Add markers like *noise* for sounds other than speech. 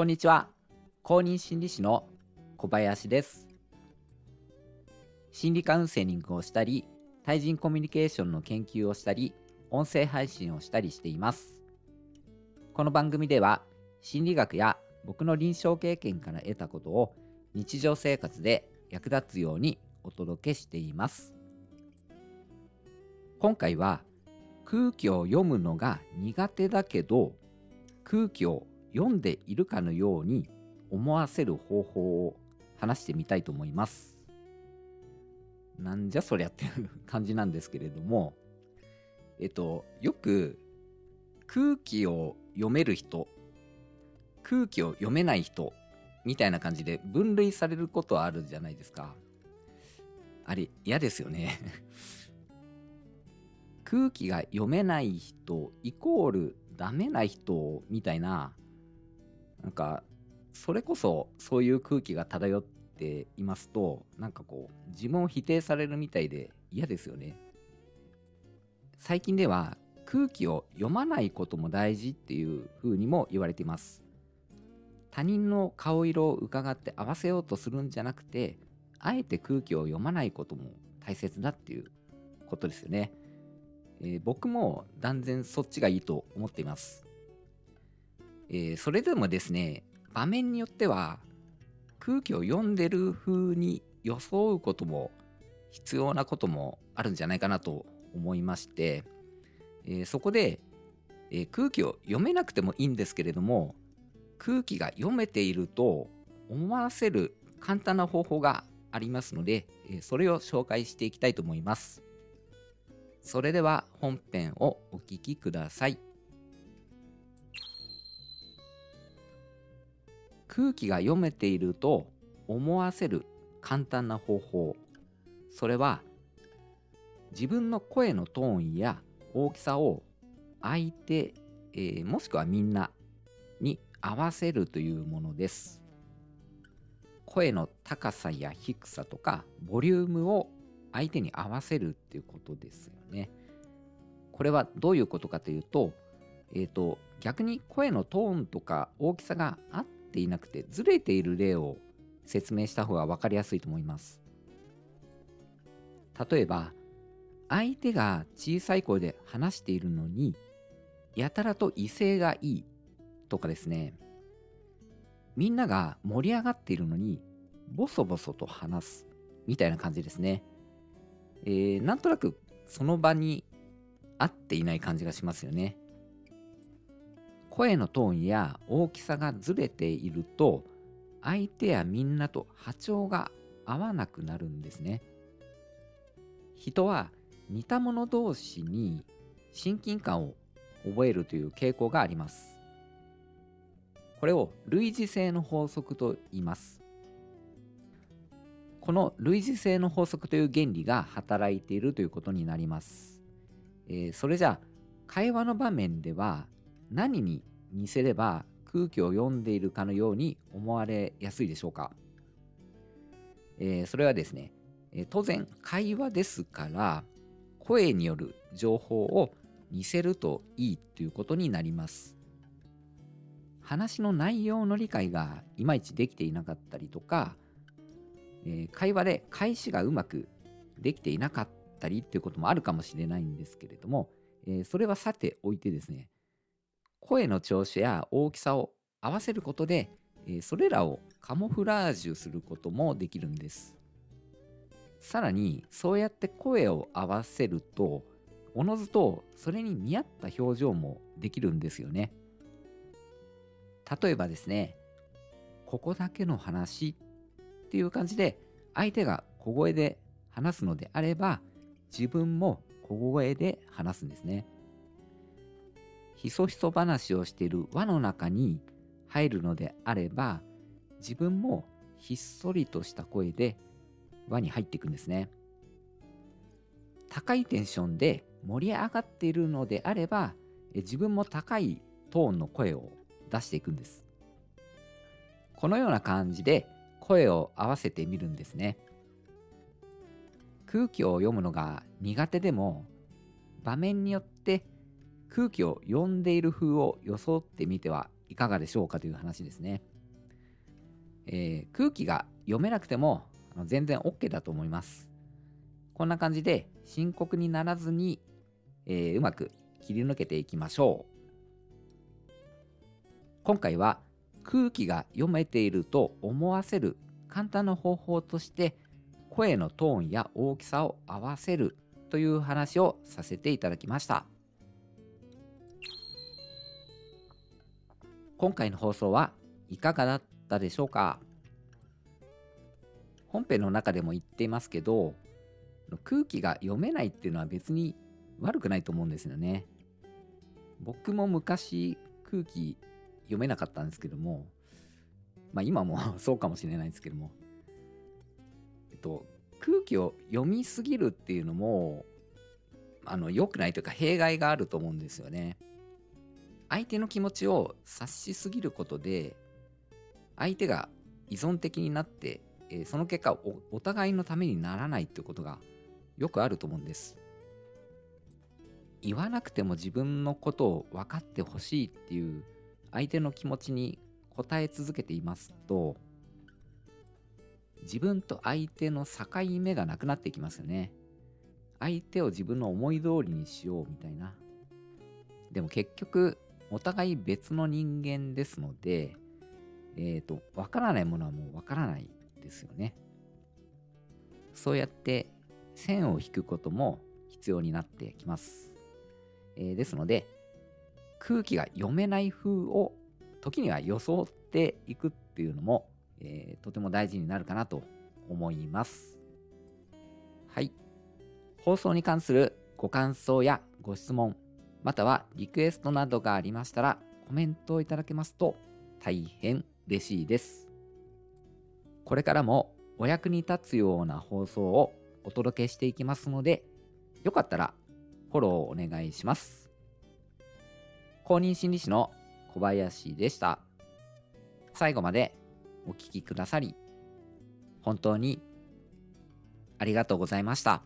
こんにちは。公認心理師の小林です。心理カウンセリングをしたり、対人コミュニケーションの研究をしたり、音声配信をしたりしています。この番組では、心理学や僕の臨床経験から得たことを日常生活で役立つようにお届けしています。今回は空気を読むのが苦手だけど空気を読んでいるかのように思わせる方法を話してみたいと思います。なんじゃそりゃっていう感じなんですけれども、えっと、よく空気を読める人、空気を読めない人みたいな感じで分類されることはあるじゃないですか。あれ、嫌ですよね。*laughs* 空気が読めない人イコールダメな人みたいななんかそれこそそういう空気が漂っていますとなんかこう自分を否定されるみたいで嫌ですよね。最近では空気を読まないことも大事っていう風にも言われています。他人の顔色を伺って合わせようとするんじゃなくてあえて空気を読まないことも大切だっていうことですよね。えー僕も断然そっちがいいと思っています。えーそれでもですね、場面によっては空気を読んでる風に装うことも必要なこともあるんじゃないかなと思いまして、えーそこで、えー空気を読めなくてもいいんですけれども、空気が読めていると思わせる簡単な方法がありますので、えそれを紹介していきたいと思います。それでは本編をお聞きください。空気が読めていると思わせる簡単な方法。それは自分の声のトーンや大きさを相手、えーもしくはみんなに合わせるというものです。声の高さや低さとかボリュームを相手に合わせるっていうことですよね。これはどういうことかというと、えっ、と、逆に声のトーンとか大きさが合っていなくてずれている例を説明した方が分かりやすいと思います。例えば、相手が小さい声で話しているのに、やたらと威勢がいいとかですね、みんなが盛り上がっているのに、ボソボソと話すみたいな感じですね。えーなんとなくその場に合っていない感じがしますよね。声のトーンや大きさがずれていると相手やみんなと波長が合わなくなるんですね。人は似た者同士に親近感を覚えるという傾向があります。これを類似性の法則と言います。この類似性の法則という原理が働いているということになります。えーそれじゃあ会話の場面では何に似せれば空気を読んでいるかのように思われやすいでしょうか、えーそれはですね、えー当然会話ですから声による情報を似せるといいということになります。話の内容の理解がいまいちできていなかったりとか、えー会話で返しがうまくできていなかったりっていうこともあるかもしれないんですけれども、えそれはさておいてですね声の調子や大きさを合わせることで、えそれらをカモフラージュすることもできるんですさらにそうやって声を合わせるとおのずとそれに見合った表情もできるんですよね例えばですねここだけの話っていう感じで相手が小声で話すのであれば自分も小声で話すんですね。ひそひそ話をしている輪の中に入るのであれば自分もひっそりとした声で輪に入っていくんですね。高いテンションで盛り上がっているのであれば自分も高いトーンの声を出していくんです。このような感じで声を合わせてみるんですね。空気を読むのが苦手でも場面によって空気を読んでいる風を装ってみてはいかがでしょうかという話ですね。えー、空気が読めなくても全然 OK だと思います。こんな感じで深刻にならずに、えー、うまく切り抜けていきましょう。今回は空気が読めていると思わせる簡単な方法として声のトーンや大きさを合わせるという話をさせていただきました。今回の放送はいかがだったでしょうか？本編の中でも言っていますけど空気が読めないっていうのは別に悪くないと思うんですよね。僕も昔空気読めなかったんですけどもまあ今も *laughs* そうかもしれないんですけどもえっと空気を読みすぎるっていうのもあの良くないというか弊害があると思うんですよね。相手の気持ちを察しすぎることで相手が依存的になって、えー、その結果お互いのためにならないってことがよくあると思うんです。言わなくても自分のことを分かってほしいっていう相手の気持ちに応え続けていますと自分と相手の境目がなくなってきますよね。相手を自分の思い通りにしようみたいな。でも結局お互い別の人間ですので、えっ、ー、と、わからないものはもうわからないですよね。そうやって線を引くことも必要になってきます。えー、ですので、空気が読めない風を時には装っていくっていうのも、えー、とても大事になるかなと思います。はい。放送に関するご感想やご質問、またはリクエストなどがありましたらコメントをいただけますと大変嬉しいです。これからもお役に立つような放送をお届けしていきますので、よかったらフォローお願いします。公認心理師の小林でした。最後までお聴きくださり、本当にありがとうございました。